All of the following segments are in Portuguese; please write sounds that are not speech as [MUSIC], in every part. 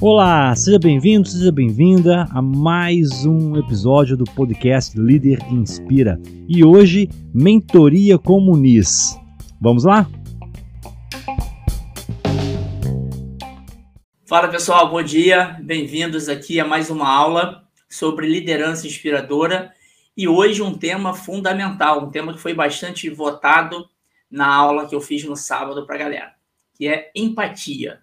Olá, seja bem-vindo, seja bem-vinda a mais um episódio do podcast Líder Inspira. E hoje, Mentoria Comunis. Vamos lá? Fala pessoal, bom dia, bem-vindos aqui a mais uma aula sobre liderança inspiradora e hoje um tema fundamental, um tema que foi bastante votado na aula que eu fiz no sábado para a galera, que é empatia.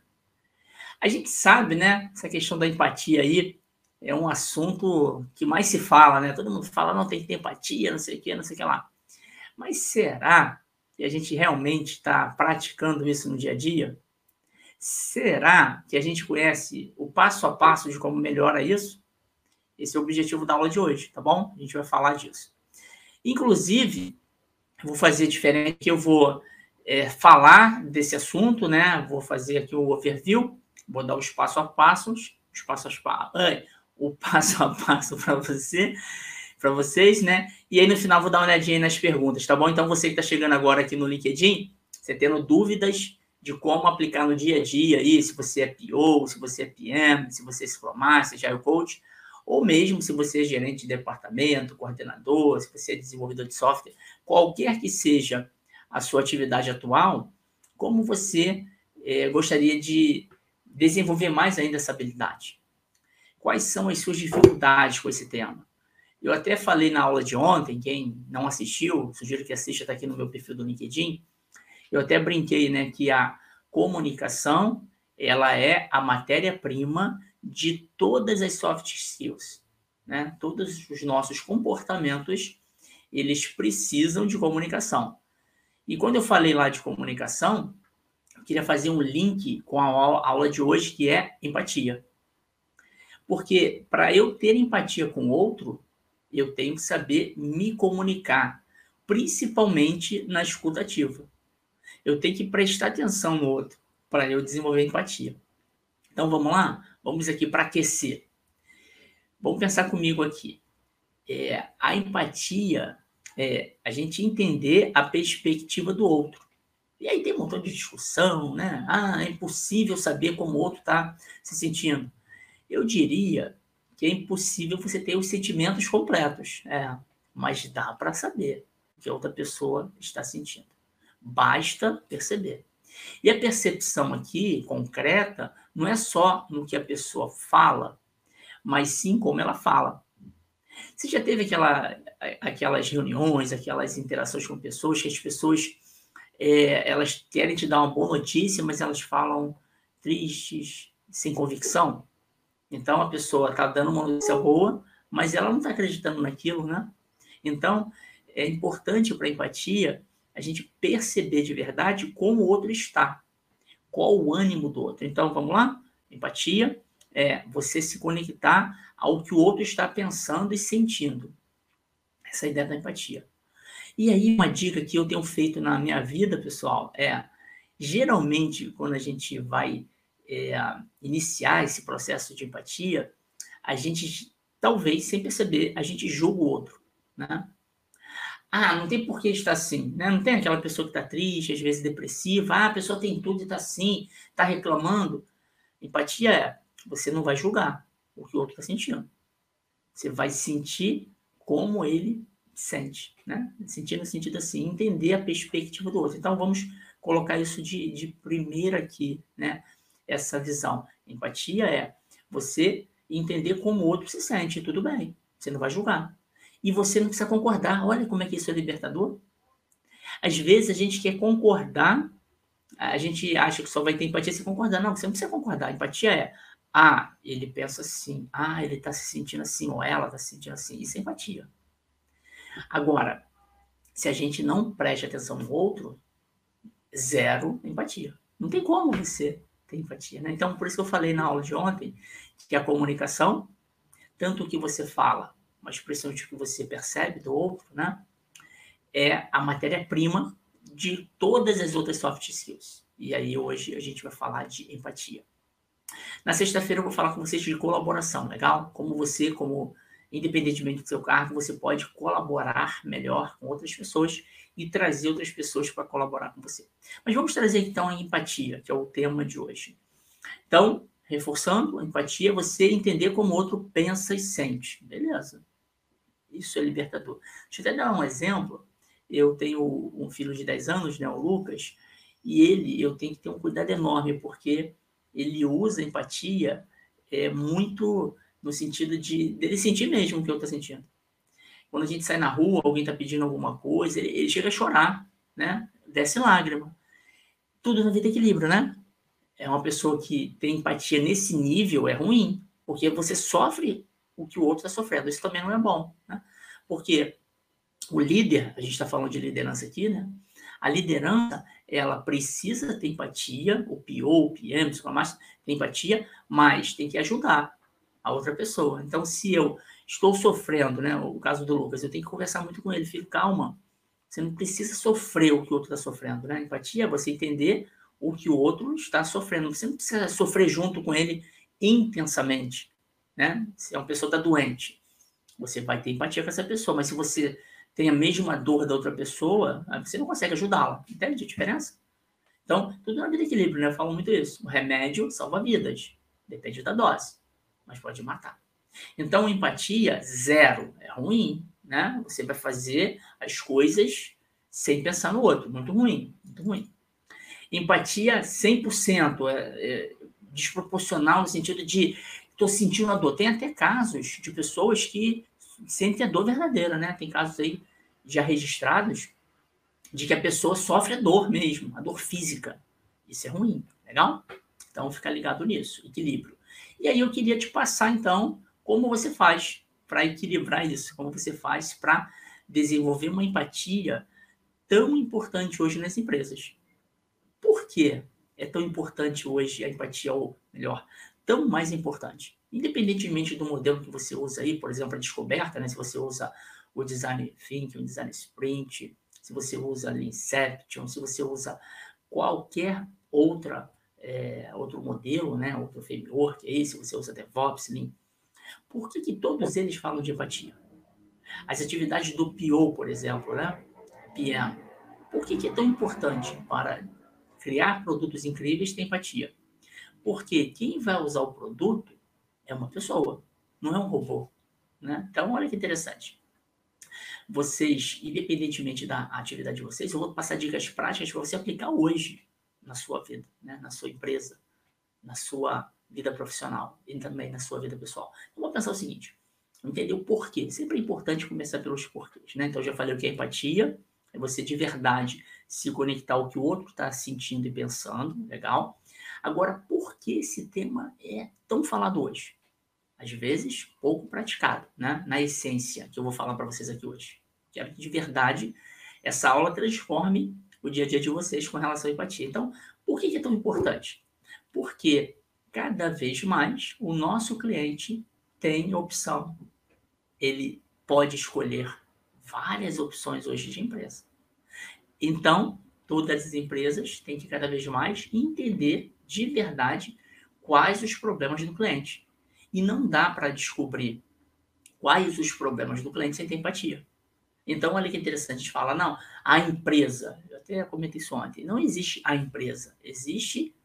A gente sabe, né? Essa questão da empatia aí é um assunto que mais se fala, né? Todo mundo fala, não tem que ter empatia, não sei o que, não sei o que lá. Mas será que a gente realmente está praticando isso no dia a dia? Será que a gente conhece o passo a passo de como melhora isso? Esse é o objetivo da aula de hoje, tá bom? A gente vai falar disso. Inclusive, vou fazer diferente, eu vou é, falar desse assunto, né? Vou fazer aqui o overview Vou dar os passo a passos, os passos a o [LAUGHS] passo a passo para você, para vocês, né? E aí no final vou dar uma olhadinha nas perguntas, tá bom? Então você que está chegando agora aqui no LinkedIn, você tendo dúvidas de como aplicar no dia a dia aí, se você é PO, se você é PM, se você é Scrum Master, Agile Coach, ou mesmo se você é gerente de departamento, coordenador, se você é desenvolvedor de software, qualquer que seja a sua atividade atual, como você é, gostaria de desenvolver mais ainda essa habilidade. Quais são as suas dificuldades com esse tema? Eu até falei na aula de ontem, quem não assistiu, sugiro que assista, está aqui no meu perfil do LinkedIn. Eu até brinquei, né, que a comunicação, ela é a matéria-prima de todas as soft skills, né? Todos os nossos comportamentos, eles precisam de comunicação. E quando eu falei lá de comunicação, queria fazer um link com a aula de hoje, que é empatia. Porque para eu ter empatia com o outro, eu tenho que saber me comunicar, principalmente na escuta ativa. Eu tenho que prestar atenção no outro para eu desenvolver empatia. Então vamos lá? Vamos aqui para aquecer. Vamos pensar comigo aqui. É, a empatia é a gente entender a perspectiva do outro. E aí tem um montão de discussão, né? Ah, é impossível saber como o outro está se sentindo. Eu diria que é impossível você ter os sentimentos completos, é, mas dá para saber o que a outra pessoa está sentindo. Basta perceber. E a percepção aqui, concreta, não é só no que a pessoa fala, mas sim como ela fala. Você já teve aquela, aquelas reuniões, aquelas interações com pessoas que as pessoas é, elas querem te dar uma boa notícia, mas elas falam tristes, sem convicção. Então a pessoa está dando uma notícia boa, mas ela não está acreditando naquilo, né? Então é importante para a empatia a gente perceber de verdade como o outro está, qual o ânimo do outro. Então vamos lá? Empatia é você se conectar ao que o outro está pensando e sentindo. Essa é a ideia da empatia. E aí, uma dica que eu tenho feito na minha vida, pessoal, é geralmente quando a gente vai é, iniciar esse processo de empatia, a gente, talvez sem perceber, a gente julga o outro, né? Ah, não tem por que estar assim, né? Não tem aquela pessoa que está triste, às vezes depressiva. Ah, a pessoa tem tudo e está assim, está reclamando. Empatia é, você não vai julgar o que o outro está sentindo. Você vai sentir como ele sente, né? Sentir no sentido assim, entender a perspectiva do outro. Então, vamos colocar isso de, de primeira aqui, né? Essa visão. Empatia é você entender como o outro se sente, tudo bem, você não vai julgar. E você não precisa concordar. Olha como é que isso é libertador. Às vezes a gente quer concordar, a gente acha que só vai ter empatia se concordar. Não, você não precisa concordar. Empatia é, ah, ele pensa assim, ah, ele está se sentindo assim, ou ela está se sentindo assim. Isso é empatia. Agora, se a gente não preste atenção no outro, zero empatia. Não tem como você ter empatia, né? Então, por isso que eu falei na aula de ontem que a comunicação, tanto o que você fala, mas principalmente o que você percebe do outro, né? É a matéria-prima de todas as outras soft skills. E aí hoje a gente vai falar de empatia. Na sexta-feira eu vou falar com vocês de colaboração, legal? Como você, como independentemente do seu cargo, você pode colaborar melhor com outras pessoas e trazer outras pessoas para colaborar com você. Mas vamos trazer então a empatia, que é o tema de hoje. Então, reforçando, a empatia é você entender como o outro pensa e sente. Beleza. Isso é libertador. Deixa eu até dar um exemplo. Eu tenho um filho de 10 anos, né, o Lucas, e ele, eu tenho que ter um cuidado enorme, porque ele usa empatia é, muito no sentido de dele sentir mesmo o que eu estou sentindo. Quando a gente sai na rua, alguém está pedindo alguma coisa, ele, ele, chega a chorar, né? Desce lágrima. Tudo na vida é equilíbrio, né? É uma pessoa que tem empatia nesse nível é ruim, porque você sofre o que o outro está sofrendo. Isso também não é bom, né? Porque o líder, a gente está falando de liderança aqui, né? A liderança, ela precisa ter empatia, o PO, o PM, o Master, tem empatia, mas tem que ajudar a outra pessoa. Então, se eu estou sofrendo, né? O caso do Lucas, eu tenho que conversar muito com ele, filho, calma. Você não precisa sofrer o que o outro está sofrendo, né? Empatia é você entender o que o outro está sofrendo. Você não precisa sofrer junto com ele intensamente, né? Se é uma pessoa está doente, você vai ter empatia com essa pessoa, mas se você tem a mesma dor da outra pessoa, você não consegue ajudá-la. Entende a diferença? Então, tudo na vida de equilíbrio, né? Eu falo muito isso. O remédio salva vidas. Depende da dose, mas pode matar. Então, empatia, zero. É ruim, né? Você vai fazer as coisas sem pensar no outro. Muito ruim, muito ruim. Empatia 100%, é, é desproporcional no sentido de estou sentindo a dor. Tem até casos de pessoas que sentem a dor verdadeira, né? Tem casos aí já registrados de que a pessoa sofre a dor mesmo, a dor física. Isso é ruim, legal? Então fica ligado nisso, equilíbrio. E aí eu queria te passar então como você faz para equilibrar isso, como você faz para desenvolver uma empatia tão importante hoje nas empresas. Por que é tão importante hoje a empatia, ou melhor, tão mais importante? independentemente do modelo que você usa aí, por exemplo, a descoberta, né? se você usa o design thinking, o design sprint, se você usa Inception, se você usa qualquer outra é, outro modelo, né, outro framework aí, se você usa DevOps, Lean, por que, que todos eles falam de empatia? As atividades do PO, por exemplo, né, PM, por que, que é tão importante para criar produtos incríveis ter empatia? Porque quem vai usar o produto é uma pessoa, não é um robô. Né? Então, olha que interessante. Vocês, independentemente da atividade de vocês, eu vou passar dicas práticas para você aplicar hoje na sua vida, né? na sua empresa, na sua vida profissional e também na sua vida pessoal. Então, vou pensar o seguinte: entender o porquê. Sempre é importante começar pelos porquês. Né? Então, eu já falei o que é empatia, é você de verdade se conectar ao que o outro está sentindo e pensando, legal? Agora, por que esse tema é tão falado hoje? Às vezes pouco praticado, né? na essência que eu vou falar para vocês aqui hoje. Quero que de verdade essa aula transforme o dia a dia de vocês com relação à empatia. Então, por que é tão importante? Porque cada vez mais o nosso cliente tem opção. Ele pode escolher várias opções hoje de empresa. Então, todas as empresas têm que cada vez mais entender de verdade quais os problemas do cliente e não dá para descobrir quais os problemas do cliente sem ter empatia. Então, olha que interessante, a gente fala, não, a empresa, eu até comentei isso ontem, não existe a empresa, existe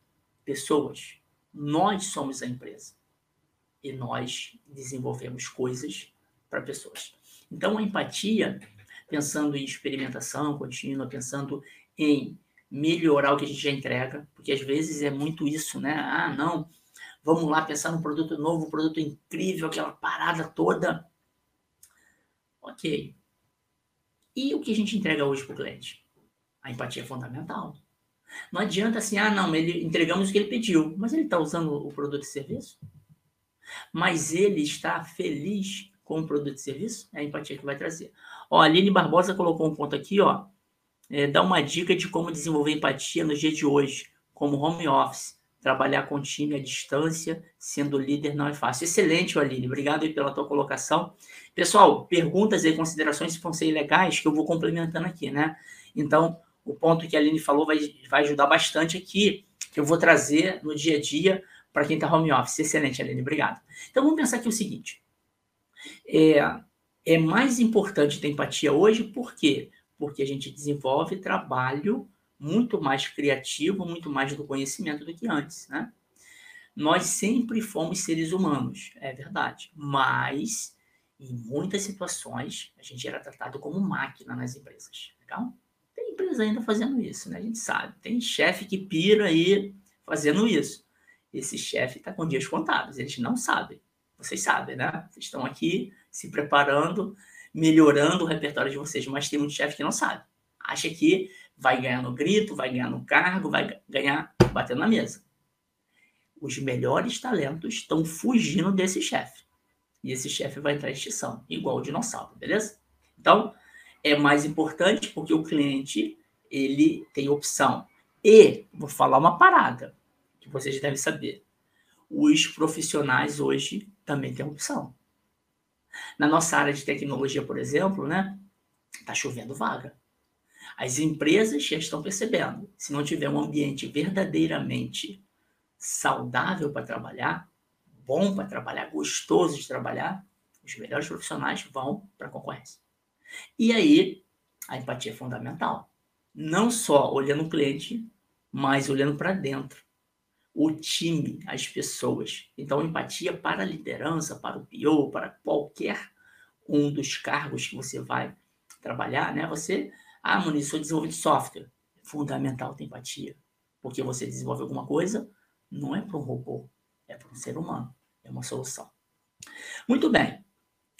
pessoas. Nós somos a empresa. E nós desenvolvemos coisas para pessoas. Então, a empatia, pensando em experimentação contínua, pensando em melhorar o que a gente já entrega, porque às vezes é muito isso, né? Ah, não, vamos lá pensar num produto novo, um produto incrível, aquela parada toda. Ok. E o que a gente entrega hoje para o cliente? A empatia é fundamental. Não adianta assim, ah, não, ele entregamos o que ele pediu, mas ele está usando o produto e serviço? Mas ele está feliz com o produto e serviço? É a empatia que vai trazer. Ó, a Aline Barbosa colocou um ponto aqui, ó. É, dá uma dica de como desenvolver empatia no dia de hoje, como home office trabalhar com time à distância, sendo líder não é fácil. Excelente, Aline. Obrigado aí pela tua colocação. Pessoal, perguntas e considerações vão ser legais que eu vou complementando aqui, né? Então, o ponto que a Aline falou vai, vai ajudar bastante aqui, que eu vou trazer no dia a dia para quem está home office. Excelente, Aline. Obrigado. Então, vamos pensar aqui o seguinte. É, é mais importante ter empatia hoje, por quê? Porque a gente desenvolve trabalho muito mais criativo, muito mais do conhecimento do que antes, né? Nós sempre fomos seres humanos, é verdade, mas em muitas situações a gente era tratado como máquina nas empresas, legal? Tem empresa ainda fazendo isso, né? A gente sabe. Tem chefe que pira aí fazendo isso. Esse chefe está com dias contados, eles não sabem. Vocês sabem, né? Vocês estão aqui se preparando, melhorando o repertório de vocês, mas tem muito chefe que não sabe. Acha que vai ganhar no grito, vai ganhar no cargo, vai ganhar batendo na mesa. Os melhores talentos estão fugindo desse chefe. E esse chefe vai entrar em extinção, igual o dinossauro, beleza? Então, é mais importante porque o cliente ele tem opção. E vou falar uma parada que vocês devem saber. Os profissionais hoje também têm opção. Na nossa área de tecnologia, por exemplo, né, tá chovendo vaga. As empresas já estão percebendo. Se não tiver um ambiente verdadeiramente saudável para trabalhar, bom para trabalhar, gostoso de trabalhar, os melhores profissionais vão para a concorrência. E aí, a empatia é fundamental. Não só olhando o cliente, mas olhando para dentro. O time, as pessoas. Então, empatia para a liderança, para o PO, para qualquer um dos cargos que você vai trabalhar, né? Você, ah, Muniz, sou desenvolvedor de software. É fundamental ter empatia. Porque você desenvolve alguma coisa, não é para um robô, é para um ser humano. É uma solução. Muito bem.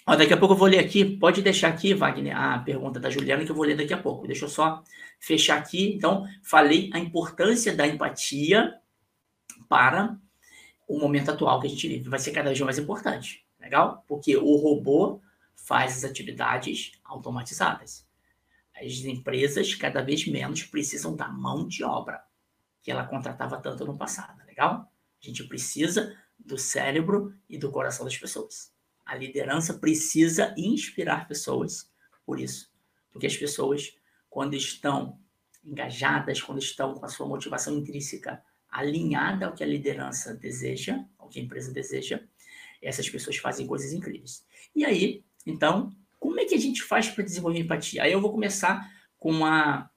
Ó, daqui a pouco eu vou ler aqui. Pode deixar aqui, Wagner, a pergunta da Juliana, que eu vou ler daqui a pouco. Deixa eu só fechar aqui. Então, falei a importância da empatia para o momento atual que a gente vive. Vai ser cada vez mais importante. Legal? Porque o robô faz as atividades automatizadas. As empresas cada vez menos precisam da mão de obra que ela contratava tanto no passado. Legal? A gente precisa do cérebro e do coração das pessoas. A liderança precisa inspirar pessoas por isso. Porque as pessoas, quando estão engajadas, quando estão com a sua motivação intrínseca alinhada ao que a liderança deseja, ao que a empresa deseja, essas pessoas fazem coisas incríveis. E aí, então, como é que a gente faz para desenvolver empatia? Aí eu vou começar com a,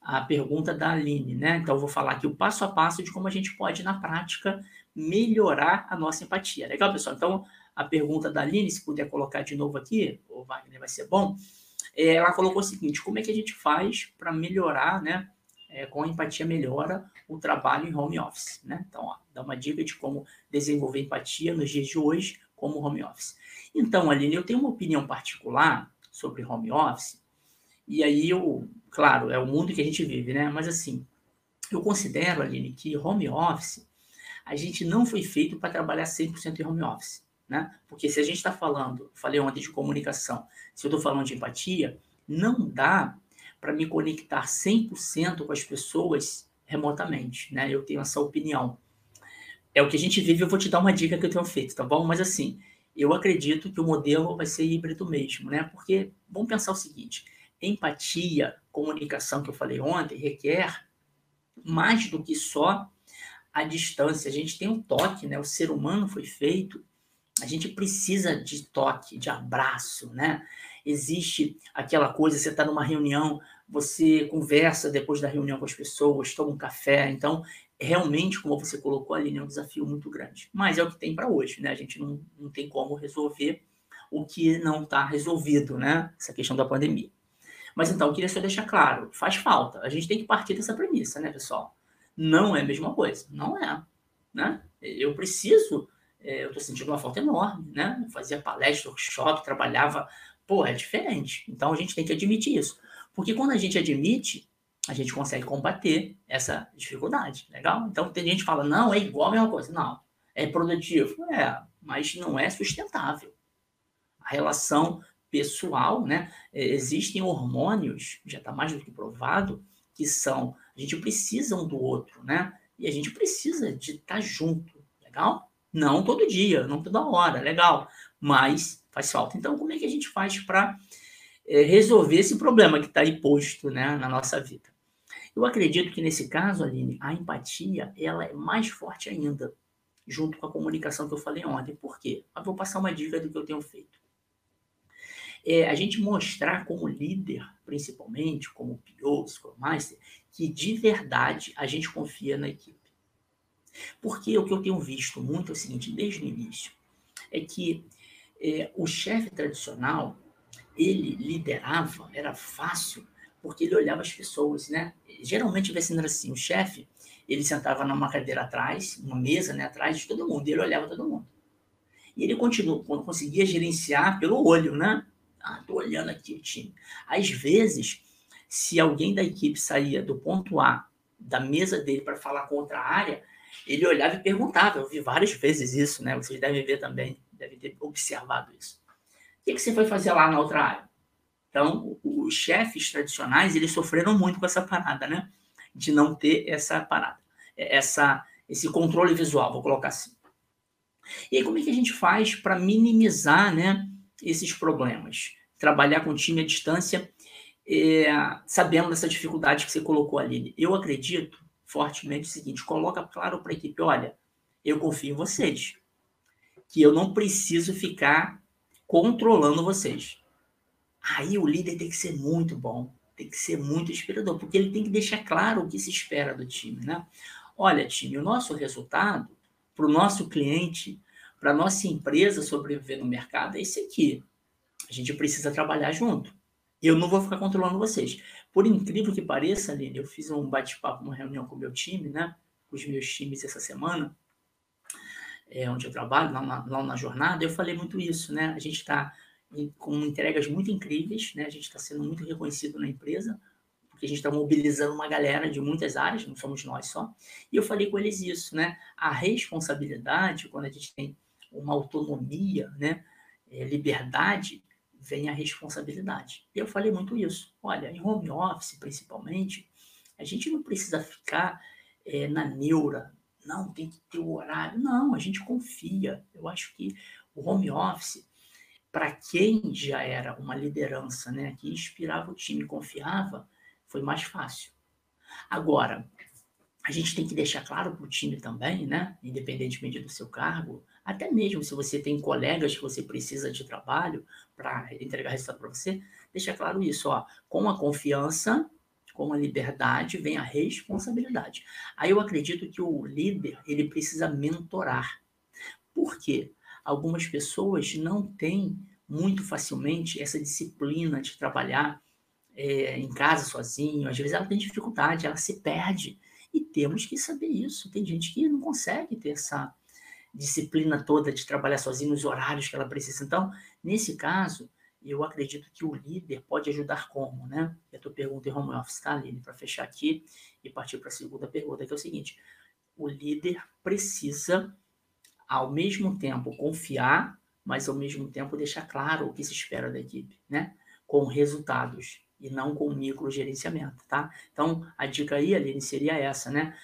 a pergunta da Aline, né? Então, eu vou falar aqui o passo a passo de como a gente pode, na prática, melhorar a nossa empatia. Legal, pessoal? Então, a pergunta da Aline, se puder colocar de novo aqui, o Wagner vai ser bom. É, ela colocou o seguinte: como é que a gente faz para melhorar, né? É, com a empatia melhora o trabalho em home office, né? Então, ó, dá uma dica de como desenvolver empatia nos dias de hoje como home office. Então, Aline, eu tenho uma opinião particular sobre home office, e aí eu, claro, é o mundo que a gente vive, né? Mas assim, eu considero, Aline, que home office a gente não foi feito para trabalhar 100% em home office. Né? Porque se a gente está falando, falei ontem de comunicação, se eu estou falando de empatia, não dá para me conectar 100% com as pessoas remotamente. Né? Eu tenho essa opinião. É o que a gente vive, eu vou te dar uma dica que eu tenho feito, tá bom? Mas assim, eu acredito que o modelo vai ser híbrido mesmo, né? Porque vamos pensar o seguinte: empatia, comunicação que eu falei ontem, requer mais do que só a distância. A gente tem um toque, né? O ser humano foi feito. A gente precisa de toque, de abraço, né? Existe aquela coisa, você está numa reunião, você conversa depois da reunião com as pessoas, toma um café. Então, realmente, como você colocou ali, é um desafio muito grande. Mas é o que tem para hoje, né? A gente não, não tem como resolver o que não está resolvido, né? Essa questão da pandemia. Mas então, eu queria só deixar claro, faz falta. A gente tem que partir dessa premissa, né, pessoal? não é a mesma coisa. Não é. Né? Eu preciso, é, eu estou sentindo uma falta enorme, né? Eu fazia palestra, workshop, trabalhava. Pô, é diferente. Então a gente tem que admitir isso. Porque quando a gente admite, a gente consegue combater essa dificuldade. Legal? Então tem gente que fala, não, é igual a mesma coisa. Não, é produtivo. É, mas não é sustentável. A relação pessoal, né? É, existem hormônios, já está mais do que provado, que são a gente precisa um do outro, né? E a gente precisa de estar junto, legal? Não todo dia, não toda hora, legal, mas faz falta. Então, como é que a gente faz para é, resolver esse problema que está aí posto né, na nossa vida? Eu acredito que nesse caso, Aline, a empatia ela é mais forte ainda, junto com a comunicação que eu falei ontem. Por quê? Eu vou passar uma dica do que eu tenho feito. é a gente mostrar como líder, principalmente, como PO, Scrum Master, que de verdade a gente confia na equipe. Porque o que eu tenho visto muito é o seguinte, desde o início, é que é, o chefe tradicional, ele liderava, era fácil, porque ele olhava as pessoas, né? Geralmente vai sendo assim, o chefe, ele sentava numa cadeira atrás, uma mesa, né, atrás de todo mundo, ele olhava todo mundo. E ele continuou, conseguia gerenciar pelo olho, né? Ah, tô olhando aqui o time. Às vezes, se alguém da equipe saía do ponto A da mesa dele para falar com outra área, ele olhava e perguntava. Eu vi várias vezes isso, né? Vocês devem ver também, devem ter observado isso. O que, que você foi fazer lá na outra área? Então, os chefes tradicionais, eles sofreram muito com essa parada, né? De não ter essa parada, essa, esse controle visual, vou colocar assim. E aí, como é que a gente faz para minimizar, né? esses problemas. Trabalhar com time à distância, é, sabendo dessa dificuldade que você colocou ali. Eu acredito fortemente o seguinte: coloca claro para a equipe: olha, eu confio em vocês, que eu não preciso ficar controlando vocês. Aí o líder tem que ser muito bom, tem que ser muito inspirador, porque ele tem que deixar claro o que se espera do time, né? Olha, time, o nosso resultado para o nosso cliente para nossa empresa sobreviver no mercado é esse aqui. A gente precisa trabalhar junto. Eu não vou ficar controlando vocês. Por incrível que pareça, Aline, eu fiz um bate-papo, uma reunião com o meu time, né? Com os meus times essa semana, é, onde eu trabalho, lá na, lá na jornada, eu falei muito isso, né? A gente está com entregas muito incríveis, né? A gente está sendo muito reconhecido na empresa, porque a gente está mobilizando uma galera de muitas áreas, não somos nós só. E eu falei com eles isso, né? A responsabilidade, quando a gente tem uma autonomia, né, é, liberdade, vem a responsabilidade. Eu falei muito isso. Olha, em home office, principalmente, a gente não precisa ficar é, na neura. Não, tem que ter o horário. Não, a gente confia. Eu acho que o home office, para quem já era uma liderança, né, que inspirava o time, confiava, foi mais fácil. Agora, a gente tem que deixar claro para o time também, né, independentemente do seu cargo, até mesmo se você tem colegas que você precisa de trabalho para entregar resultado para você, deixa claro isso, ó, com a confiança, com a liberdade vem a responsabilidade. Aí eu acredito que o líder, ele precisa mentorar. Por quê? Algumas pessoas não têm muito facilmente essa disciplina de trabalhar é, em casa sozinho, às vezes ela tem dificuldade, ela se perde. E temos que saber isso. Tem gente que não consegue ter essa, disciplina toda de trabalhar sozinho nos horários que ela precisa. Então, nesse caso, eu acredito que o líder pode ajudar como, né? E a tua pergunta em home office, tá, Lili? Para fechar aqui e partir para a segunda pergunta, que é o seguinte: o líder precisa, ao mesmo tempo, confiar, mas ao mesmo tempo deixar claro o que se espera da equipe, né? Com resultados e não com microgerenciamento, tá? Então, a dica aí, Aline, seria essa, né?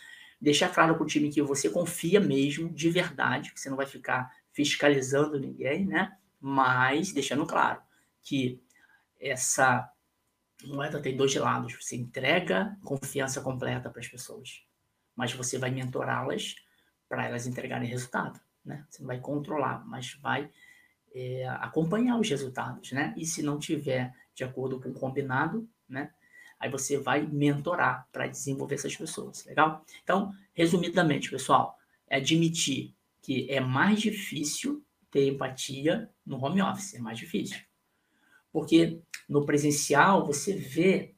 deixar claro para o time que você confia mesmo, de verdade, que você não vai ficar fiscalizando ninguém, né? Mas deixando claro que essa moeda tem dois lados. Você entrega confiança completa para as pessoas, mas você vai mentorá-las para elas entregarem resultado, né? Você não vai controlar, mas vai é, acompanhar os resultados, né? E se não tiver de acordo com o combinado, né? Aí você vai mentorar para desenvolver essas pessoas, legal? Então, resumidamente, pessoal, é admitir que é mais difícil ter empatia no home office, é mais difícil. Porque no presencial você vê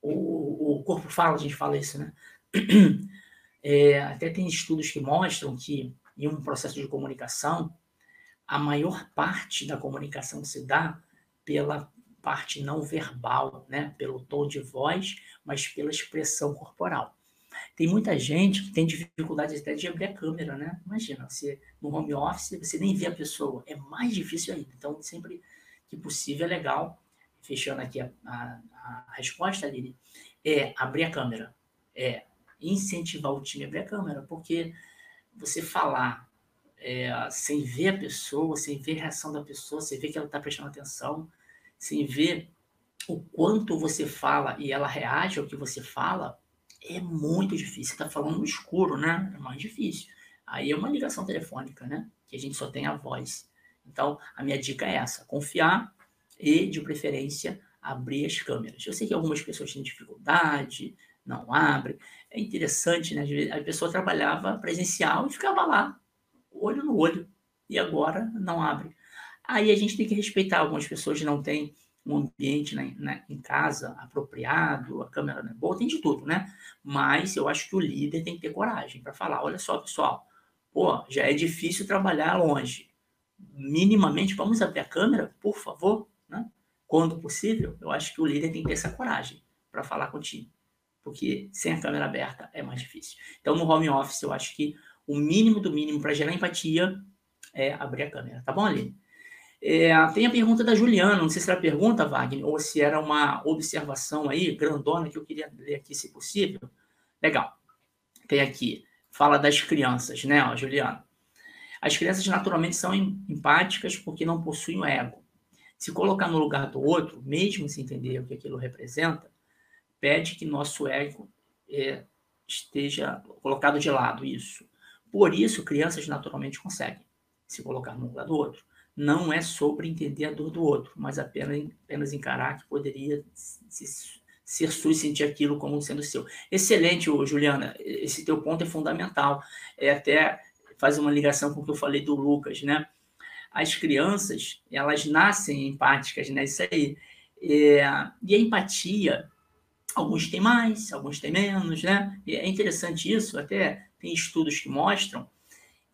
o, o corpo fala, a gente fala isso, né? [CLEARS THROAT] É, até tem estudos que mostram que em um processo de comunicação, a maior parte da comunicação se dá pela parte não verbal, né? pelo tom de voz, mas pela expressão corporal. Tem muita gente que tem dificuldade até de abrir a câmera, né? Imagina, você no home office, você nem vê a pessoa, é mais difícil ainda. Então, sempre que possível, é legal, fechando aqui a, a, a resposta, Lili, é abrir a câmera, é incentivar o time a abrir a câmera, porque você falar é, sem ver a pessoa, sem ver a reação da pessoa, sem ver que ela está prestando atenção, sem ver o quanto você fala e ela reage ao que você fala, é muito difícil. Você está falando no escuro, né? É mais difícil. Aí é uma ligação telefônica, né? Que a gente só tem a voz. Então, a minha dica é essa: confiar, e, de preferência, abrir as câmeras. Eu sei que algumas pessoas têm dificuldade, não abrem. É interessante, né? A pessoa trabalhava presencial e ficava lá, olho no olho, e agora não abre. Aí a gente tem que respeitar. Algumas pessoas não têm um ambiente né, né, em casa apropriado, a câmera não é boa, tem de tudo, né? Mas eu acho que o líder tem que ter coragem para falar: olha só, pessoal, pô, já é difícil trabalhar longe. Minimamente, vamos abrir a câmera, por favor, né? Quando possível, eu acho que o líder tem que ter essa coragem para falar com o time. Porque sem a câmera aberta é mais difícil. Então, no home office, eu acho que o mínimo do mínimo para gerar empatia é abrir a câmera. Tá bom, Aline? É, tem a pergunta da Juliana, não sei se era pergunta, Wagner, ou se era uma observação aí, grandona, que eu queria ler aqui, se possível. Legal. Tem aqui, fala das crianças, né, ó, Juliana? As crianças naturalmente são empáticas porque não possuem o ego. Se colocar no lugar do outro, mesmo sem entender o que aquilo representa, pede que nosso ego é, esteja colocado de lado, isso. Por isso, crianças naturalmente conseguem se colocar no lugar do outro não é sobre entender a dor do outro, mas apenas, apenas encarar que poderia se, ser sua e sentir aquilo como sendo seu. Excelente, Juliana, esse teu ponto é fundamental. É até faz uma ligação com o que eu falei do Lucas, né? As crianças, elas nascem empáticas, né? Isso aí. É, e a empatia, alguns têm mais, alguns têm menos, né? E é interessante isso, até tem estudos que mostram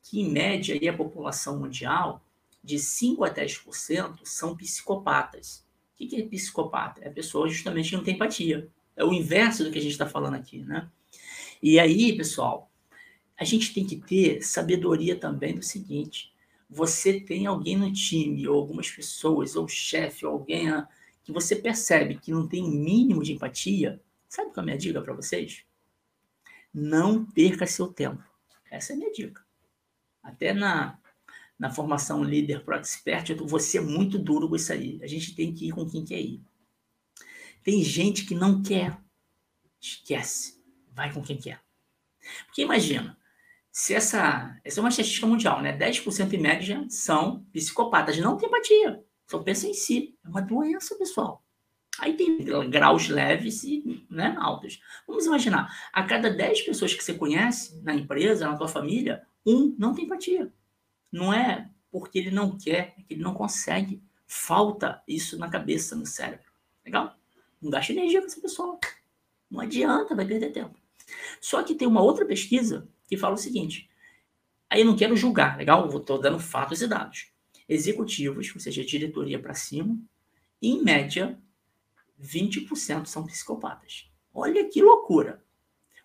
que, em média, aí, a população mundial de 5 a 10% são psicopatas. O que é psicopata? É a pessoa justamente que não tem empatia. É o inverso do que a gente está falando aqui, né? E aí, pessoal, a gente tem que ter sabedoria também do seguinte: você tem alguém no time, ou algumas pessoas, ou chefe, ou alguém ah, que você percebe que não tem um mínimo de empatia, sabe qual é a minha dica para vocês? Não perca seu tempo. Essa é a minha dica. Até na na formação líder pro expert, eu vou ser muito duro com isso aí. A gente tem que ir com quem quer ir. Tem gente que não quer. Esquece. Vai com quem quer. Porque imagina, se essa. Essa é uma estatística mundial, né? 10% em média são psicopatas, não tem empatia. Só pensam em si. É uma doença, pessoal. Aí tem graus leves e né, altos. Vamos imaginar, a cada 10 pessoas que você conhece na empresa, na tua família, um não tem empatia. Não é porque ele não quer, é que ele não consegue. Falta isso na cabeça, no cérebro. Legal? Não gasta energia com essa pessoa. Não adianta, vai perder tempo. Só que tem uma outra pesquisa que fala o seguinte. Aí eu não quero julgar, legal? Estou dando fatos e dados. Executivos, ou seja, diretoria para cima, em média, 20% são psicopatas. Olha que loucura.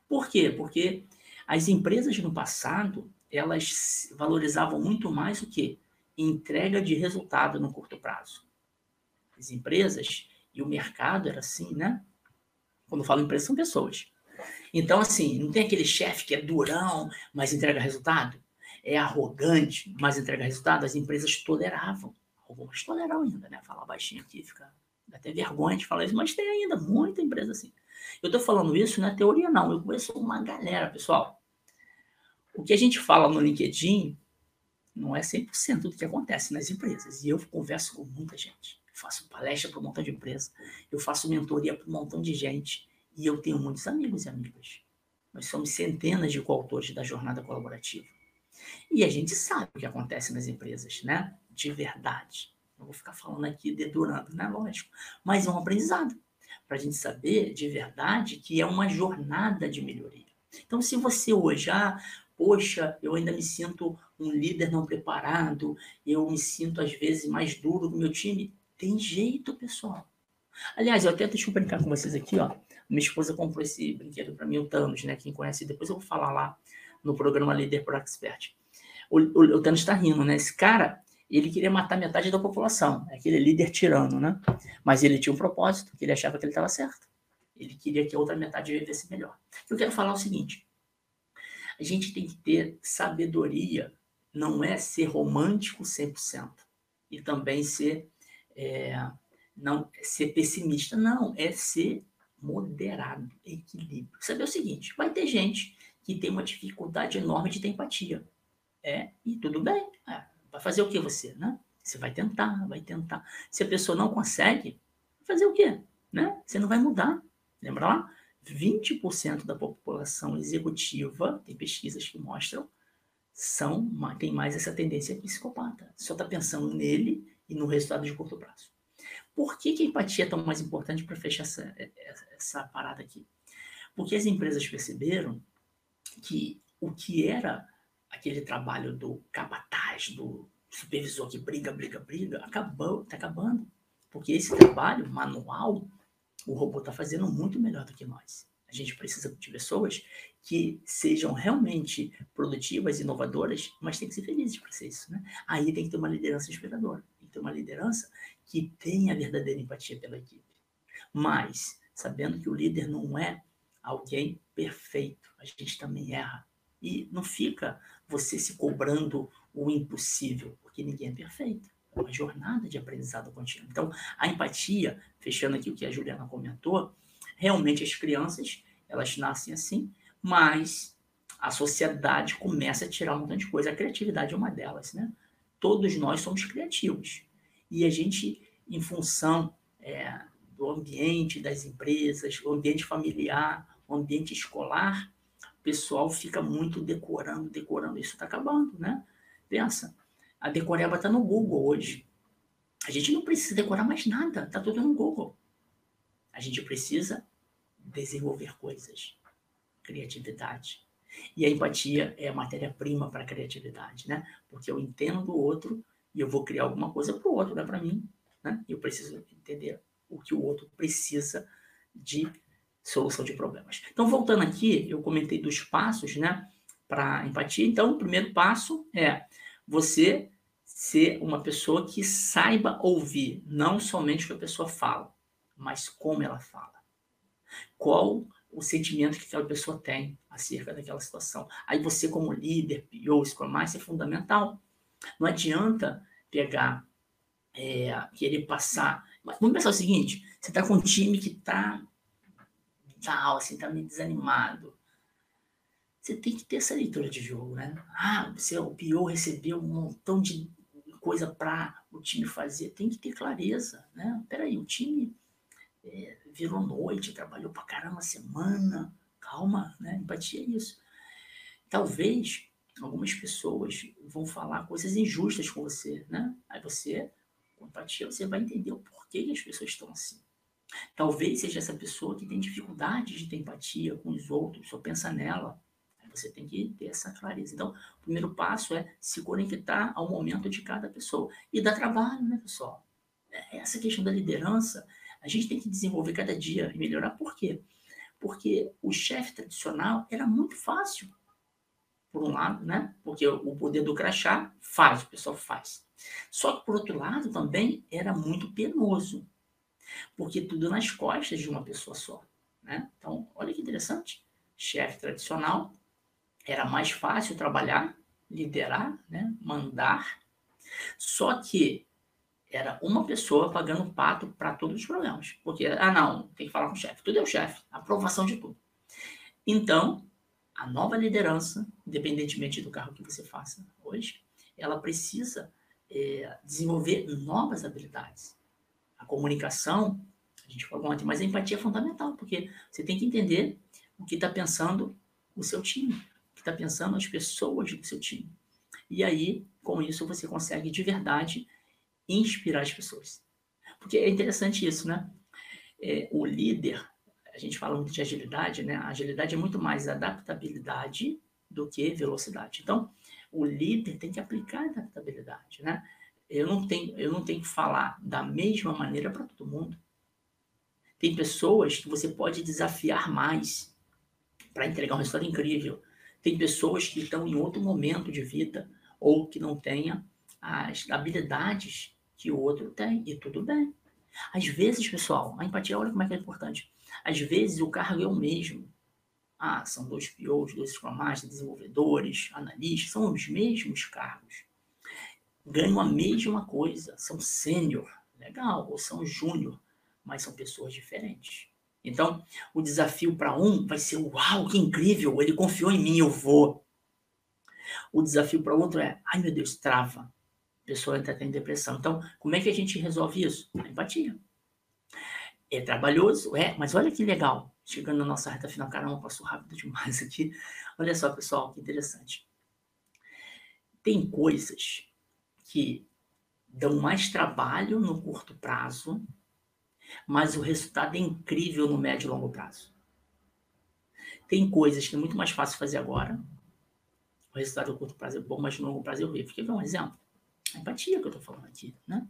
Por quê? Porque as empresas no passado elas valorizavam muito mais o que? Entrega de resultado no curto prazo. As empresas e o mercado era assim, né? Quando falo empresa, são pessoas. Então, assim, não tem aquele chefe que é durão, mas entrega resultado? É arrogante, mas entrega resultado? As empresas toleravam. Algumas toleram ainda, né? Falar baixinho aqui, fica dá até vergonha de falar isso, mas tem ainda muita empresa assim. Eu estou falando isso na teoria, não. Eu conheço uma galera, pessoal, o que a gente fala no LinkedIn não é 100% do que acontece nas empresas. E eu converso com muita gente. Faço palestra para um montão de empresas. Eu faço mentoria para um montão de gente. E eu tenho muitos amigos e amigas. Nós somos centenas de coautores da jornada colaborativa. E a gente sabe o que acontece nas empresas, né? De verdade. Não vou ficar falando aqui dedurando, né? Lógico. Mas é um aprendizado. Para a gente saber de verdade que é uma jornada de melhoria. Então, se você hoje, ah, poxa, eu ainda me sinto um líder não preparado, eu me sinto às vezes mais duro no meu time. Tem jeito, pessoal. Aliás, eu até deixa eu brincar com vocês aqui, ó. Minha esposa comprou esse brinquedo para mim, o Thanos, né? Quem conhece, depois eu vou falar lá no programa Líder por Expert. O, o, o Thanos está rindo, né? Esse cara, ele queria matar metade da população, é aquele líder tirano, né? Mas ele tinha um propósito, que ele achava que ele estava certo. Ele queria que a outra metade vivesse melhor. Eu quero falar o seguinte: a gente tem que ter sabedoria, não é ser romântico 100% e também ser é, não ser pessimista, não, é ser moderado, equilíbrio. Saber o seguinte, vai ter gente que tem uma dificuldade enorme de ter empatia. É, e tudo bem. É, vai fazer o que você, né? Você vai tentar, vai tentar. Se a pessoa não consegue, fazer o quê? Né? Você não vai mudar. Lembra lá? 20% da população executiva, tem pesquisas que mostram, são, tem mais essa tendência psicopata. Só está pensando nele e no resultado de curto prazo. Por que, que a empatia é tão mais importante para fechar essa, essa parada aqui? Porque as empresas perceberam que o que era aquele trabalho do capataz, do supervisor que briga, briga, briga, acabou, está acabando. Porque esse trabalho manual, o robô está fazendo muito melhor do que nós. A gente precisa de pessoas que sejam realmente produtivas, inovadoras, mas tem que ser felizes para ser isso. Né? Aí tem que ter uma liderança inspiradora, tem que ter uma liderança que tenha verdadeira empatia pela equipe. Mas, sabendo que o líder não é alguém perfeito, a gente também erra. E não fica você se cobrando o impossível, porque ninguém é perfeito. É uma jornada de aprendizado contínuo. Então, a empatia, fechando aqui o que a Juliana comentou, realmente as crianças, elas nascem assim, mas a sociedade começa a tirar um montão de coisa. A criatividade é uma delas, né? Todos nós somos criativos. E a gente, em função é, do ambiente das empresas, o ambiente familiar, o ambiente escolar, o pessoal fica muito decorando, decorando. Isso está acabando, né? Pensa, a decoreba está no Google hoje. A gente não precisa decorar mais nada, está tudo no Google. A gente precisa desenvolver coisas, criatividade. E a empatia é a matéria-prima para a criatividade, né? Porque eu entendo do outro e eu vou criar alguma coisa para o outro, não é para mim. Né? Eu preciso entender o que o outro precisa de solução de problemas. Então, voltando aqui, eu comentei dos passos, né, para empatia. Então, o primeiro passo é você ser uma pessoa que saiba ouvir não somente o que a pessoa fala, mas como ela fala. Qual o sentimento que aquela pessoa tem acerca daquela situação. Aí você, como líder, PO, Scrum Master, é fundamental. Não adianta pegar, é, querer passar. Vamos pensar o seguinte: você está com um time que está tal, assim, está meio desanimado você tem que ter essa leitura de jogo, né? Ah, você, o Pio recebeu um montão de coisa para o time fazer, tem que ter clareza, né? Peraí, o time é, virou noite, trabalhou para caramba a semana, calma, né? Empatia é isso. Talvez algumas pessoas vão falar coisas injustas com você, né? Aí você, com empatia, você vai entender o porquê que as pessoas estão assim. Talvez seja essa pessoa que tem dificuldade de ter empatia com os outros, só pensa nela, você tem que ter essa clareza. Então, o primeiro passo é se conectar ao momento de cada pessoa. E dá trabalho, né, pessoal? É, essa questão da liderança, a gente tem que desenvolver cada dia e melhorar. Por quê? Porque o chefe tradicional era muito fácil, por um lado, né? Porque o poder do crachá faz, o pessoal faz. Só que, por outro lado, também era muito penoso, porque tudo nas costas de uma pessoa só. Né? Então, olha que interessante. Chefe tradicional era mais fácil trabalhar, liderar, né? mandar. Só que era uma pessoa pagando pato para todos os problemas. Porque, ah, não, tem que falar com o chefe. Tudo é o chefe, aprovação de tudo. Então, a nova liderança, independentemente do carro que você faça hoje, ela precisa é, desenvolver novas habilidades. A comunicação, a gente falou ontem, mas a empatia é fundamental, porque você tem que entender o que está pensando o seu time que está pensando nas pessoas do seu time. E aí, com isso, você consegue de verdade inspirar as pessoas. Porque é interessante isso, né? É, o líder, a gente fala muito de agilidade, né? A agilidade é muito mais adaptabilidade do que velocidade. Então, o líder tem que aplicar adaptabilidade, né? Eu não tenho, eu não tenho que falar da mesma maneira para todo mundo. Tem pessoas que você pode desafiar mais para entregar um resultado incrível. Tem pessoas que estão em outro momento de vida ou que não tenham as habilidades que o outro tem, e tudo bem. Às vezes, pessoal, a empatia, olha como é que é importante. Às vezes o cargo é o mesmo. Ah, são dois POs, dois Scrum Masters, desenvolvedores, analistas, são os mesmos cargos. Ganham a mesma coisa, são sênior, legal, ou são júnior, mas são pessoas diferentes. Então, o desafio para um vai ser: uau, que incrível, ele confiou em mim, eu vou. O desafio para outro é: ai meu Deus, trava. pessoa entra em depressão. Então, como é que a gente resolve isso? A empatia. É trabalhoso, é, mas olha que legal. Chegando na nossa reta final, caramba, passou rápido demais aqui. Olha só, pessoal, que interessante. Tem coisas que dão mais trabalho no curto prazo, mas o resultado é incrível no médio e longo prazo. Tem coisas que é muito mais fácil fazer agora. O resultado no curto prazo é bom, mas no longo prazo é horrível. Quer ver um exemplo? A empatia que eu estou falando aqui, né?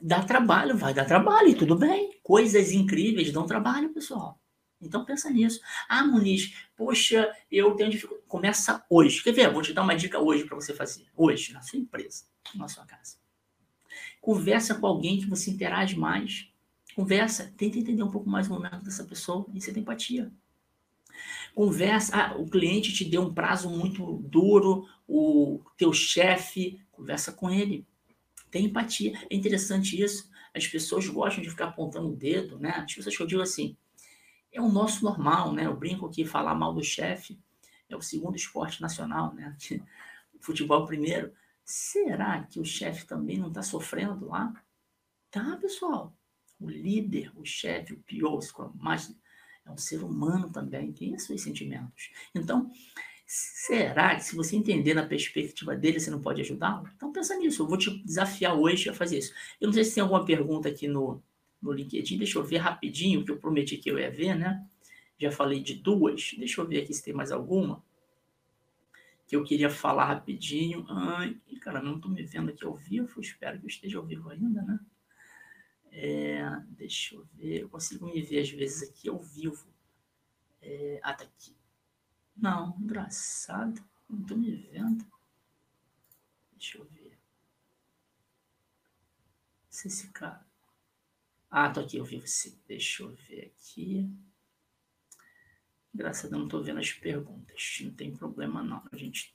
Dá trabalho, vai dar trabalho, e tudo bem. Coisas incríveis dão trabalho, pessoal. Então pensa nisso. Ah, Muniz, poxa, eu tenho dificuldade. Começa hoje. Quer ver? Vou te dar uma dica hoje para você fazer. Hoje, na sua empresa, na sua casa. Conversa com alguém que você interage mais. Conversa, tenta entender um pouco mais o momento dessa pessoa e você tem empatia. Conversa, ah, o cliente te deu um prazo muito duro, o teu chefe, conversa com ele. Tem empatia. É interessante isso. As pessoas gostam de ficar apontando o dedo, né? As pessoas que eu digo assim, é o nosso normal, né? Eu brinco que falar mal do chefe é o segundo esporte nacional, né? [LAUGHS] Futebol primeiro. Será que o chefe também não está sofrendo lá? Tá, pessoal. O líder, o chefe, o pior, o mais é um ser humano também, tem seus sentimentos. Então, será que se você entender na perspectiva dele, você não pode ajudá-lo? Então pensa nisso, eu vou te desafiar hoje a fazer isso. Eu não sei se tem alguma pergunta aqui no, no LinkedIn, deixa eu ver rapidinho, que eu prometi que eu ia ver, né? Já falei de duas, deixa eu ver aqui se tem mais alguma que eu queria falar rapidinho. Ai, cara, não estou me vendo aqui ao vivo, espero que eu esteja ao vivo ainda, né? É, deixa eu ver, eu consigo me ver às vezes aqui ao vivo. É, ah, tá aqui. Não, engraçado, não estou me vendo. Deixa eu ver. Se esse cara. Ah, tô aqui, eu vi você. Deixa eu ver aqui. Graças a Deus, não estou vendo as perguntas. Não tem problema, não. A gente.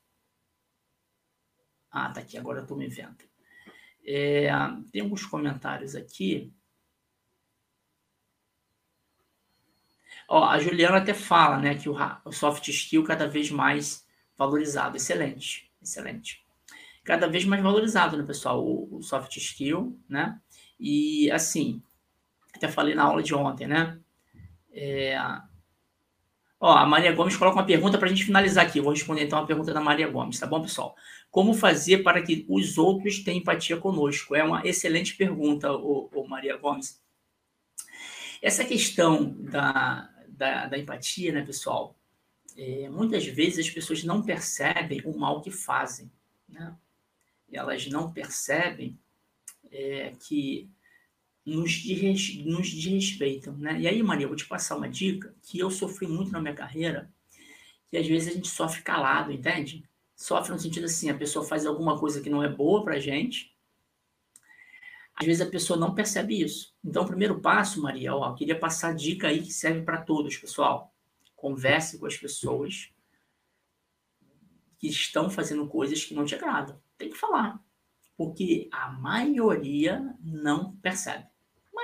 Ah, tá aqui, agora estou me vendo. É, tem alguns comentários aqui. Ó, a Juliana até fala né, que o, o soft skill cada vez mais valorizado. Excelente, excelente. Cada vez mais valorizado, né, pessoal, o, o soft skill, né? E assim, até falei na aula de ontem, né? É, Ó, a Maria Gomes coloca uma pergunta para a gente finalizar aqui. Vou responder então a pergunta da Maria Gomes, tá bom, pessoal? Como fazer para que os outros tenham empatia conosco? É uma excelente pergunta, ô, ô Maria Gomes. Essa questão da, da, da empatia, né, pessoal? É, muitas vezes as pessoas não percebem o mal que fazem, né? Elas não percebem é, que nos, nos desrespeitam, né? E aí, Maria, eu vou te passar uma dica que eu sofri muito na minha carreira, que às vezes a gente sofre calado, entende? Sofre no sentido assim, a pessoa faz alguma coisa que não é boa pra gente, às vezes a pessoa não percebe isso. Então, o primeiro passo, Maria, ó, eu queria passar a dica aí que serve para todos, pessoal. Converse com as pessoas que estão fazendo coisas que não te agradam. Tem que falar. Porque a maioria não percebe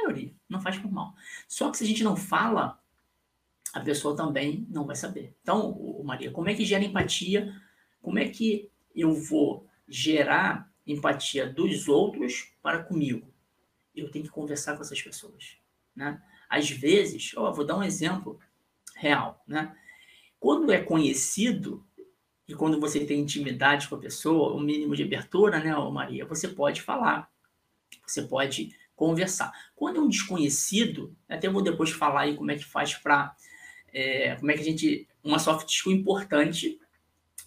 maioria, não faz por mal. Só que se a gente não fala, a pessoa também não vai saber. Então, Maria, como é que gera empatia? Como é que eu vou gerar empatia dos outros para comigo? Eu tenho que conversar com essas pessoas, né? Às vezes, ó, vou dar um exemplo real, né? Quando é conhecido e quando você tem intimidade com a pessoa, o mínimo de abertura, né, Maria, você pode falar. Você pode conversar. Quando é um desconhecido, até vou depois falar aí como é que faz para. É, como é que a gente. Uma soft skill importante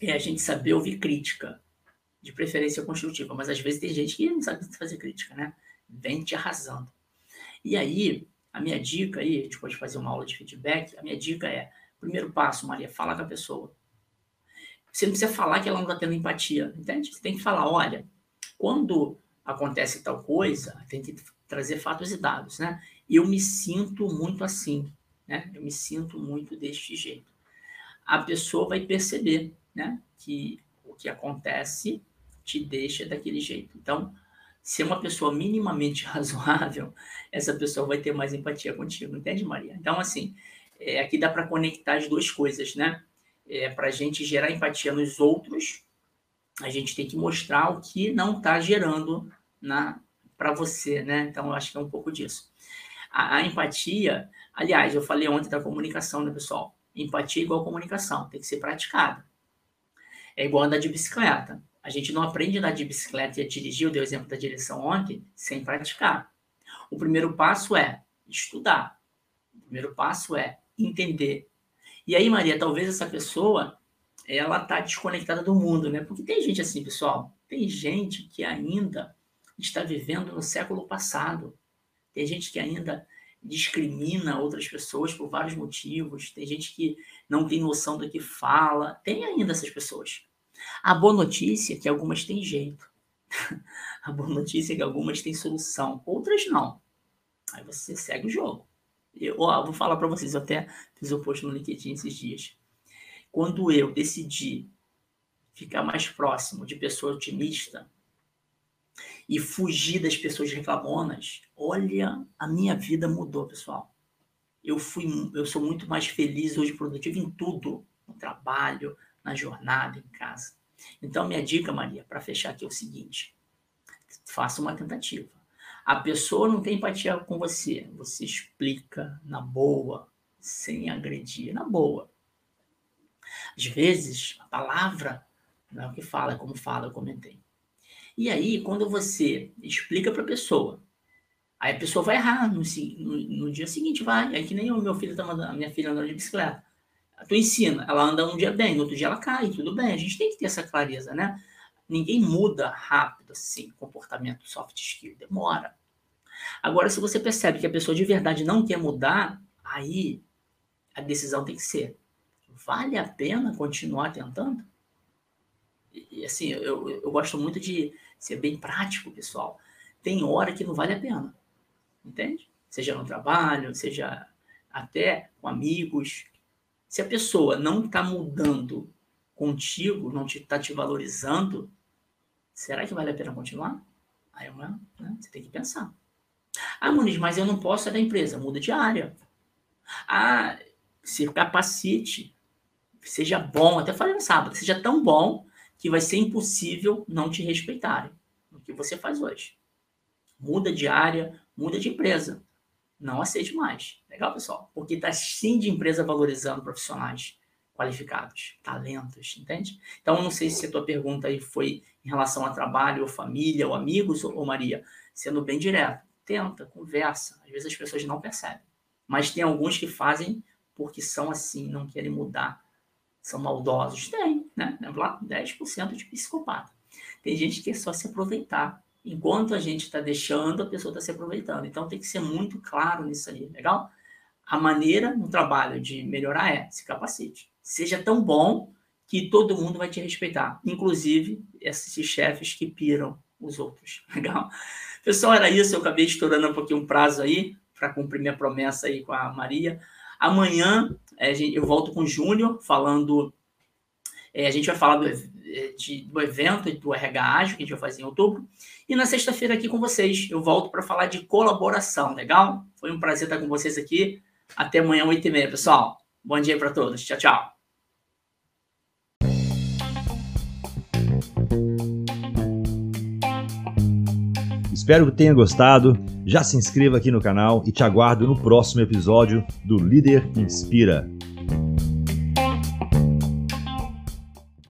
é a gente saber ouvir crítica, de preferência construtiva, mas às vezes tem gente que não sabe fazer crítica, né? Vem te arrasando. E aí, a minha dica aí, a gente pode fazer uma aula de feedback, a minha dica é: primeiro passo, Maria, fala com a pessoa. Você não precisa falar que ela não está tendo empatia, entende? Você tem que falar: olha, quando acontece tal coisa, tem que trazer fatos e dados, né? Eu me sinto muito assim, né? Eu me sinto muito deste jeito. A pessoa vai perceber, né? Que o que acontece te deixa daquele jeito. Então, se é uma pessoa minimamente [LAUGHS] razoável, essa pessoa vai ter mais empatia contigo, entende, Maria? Então, assim, é, aqui dá para conectar as duas coisas, né? É, para a gente gerar empatia nos outros a gente tem que mostrar o que não está gerando para você, né? Então, eu acho que é um pouco disso. A, a, empatia, aliás, eu falei ontem da comunicação, né, pessoal? Empatia é igual comunicação, tem que ser praticada. É igual andar de bicicleta. A gente não aprende a andar de bicicleta e a dirigir, eu dei o exemplo da direção ontem, sem praticar. O primeiro passo é estudar. O primeiro passo é entender. E aí, Maria, talvez essa pessoa ela tá desconectada do mundo, né? Porque tem gente assim, pessoal, tem gente que ainda está vivendo no século passado. Tem gente que ainda discrimina outras pessoas por vários motivos. Tem gente que não tem noção do que fala. Tem ainda essas pessoas. A boa notícia é que algumas têm jeito. [LAUGHS] A boa notícia é que algumas têm solução, outras não. Aí você segue o jogo. Eu ó, vou falar para vocês, eu até fiz um post no LinkedIn esses dias. Quando eu decidi ficar mais próximo de pessoa otimista e fugir das pessoas reclamonas, olha, a minha vida mudou, pessoal. Eu fui, eu sou muito mais feliz hoje, produtivo em tudo, no trabalho, na jornada, em casa. Então, minha dica, Maria, para fechar aqui é o seguinte: faça uma tentativa. A pessoa não tem empatia com você. Você explica na boa, sem agredir, na boa. Às vezes, a palavra não é o que fala, é como fala, eu comentei. E aí, quando você explica para a pessoa, aí a pessoa vai errar no, no, no, dia seguinte, vai. É que nem o meu filho tá mandando, a minha filha andando de bicicleta. Tu ensina, ela anda um dia bem, no outro dia ela cai, tudo bem. A gente tem que ter essa clareza, né? Ninguém muda rápido assim, comportamento soft skill, demora. Agora, se você percebe que a pessoa de verdade não quer mudar, aí a decisão tem que ser: vale a pena continuar tentando? E assim, eu, eu gosto muito de ser bem prático, pessoal. Tem hora que não vale a pena, entende? Seja no trabalho, seja até com amigos. Se a pessoa não está mudando contigo, não está te, te valorizando, será que vale a pena continuar? Aí né, você tem que pensar. Ah, Muniz, mas eu não posso sair da empresa. Muda de área. Ah, se capacite. Seja bom. Até falei no sábado. Seja tão bom que vai ser impossível não te respeitarem. O que você faz hoje. Muda de área, muda de empresa. Não aceite mais. Legal, pessoal? Porque está sim de empresa valorizando profissionais qualificados, talentos, entende? Então, não sei se a tua pergunta aí foi em relação a trabalho, ou família, ou amigos, ou Maria, sendo bem direto tenta, conversa. Às vezes as pessoas não percebem. Mas tem alguns que fazem porque são assim, não querem mudar. São maldosos. Tem, né? Lembra lá? 10% de psicopata. Tem gente que é só se aproveitar. Enquanto a gente está deixando, a pessoa está se aproveitando. Então tem que ser muito claro nisso aí, legal? A maneira no trabalho de melhorar é se capacite. Seja tão bom que todo mundo vai te respeitar, inclusive esses chefes que piram os outros. [LAUGHS] Legal? Pessoal, era isso. Eu acabei estourando um pouquinho um prazo aí para cumprir minha promessa aí com a Maria. Amanhã é, eu volto com o Júnior falando. É, a gente vai falar do, é, de, do evento do RH Ágil que a gente vai fazer em outubro. E na sexta-feira aqui com vocês eu volto para falar de colaboração, legal? Foi um prazer estar com vocês aqui. Até amanhã, 8h30, pessoal. Bom dia para todos. Tchau, tchau. Espero que tenha gostado. Já se inscreva aqui no canal e te aguardo no próximo episódio do Líder Inspira.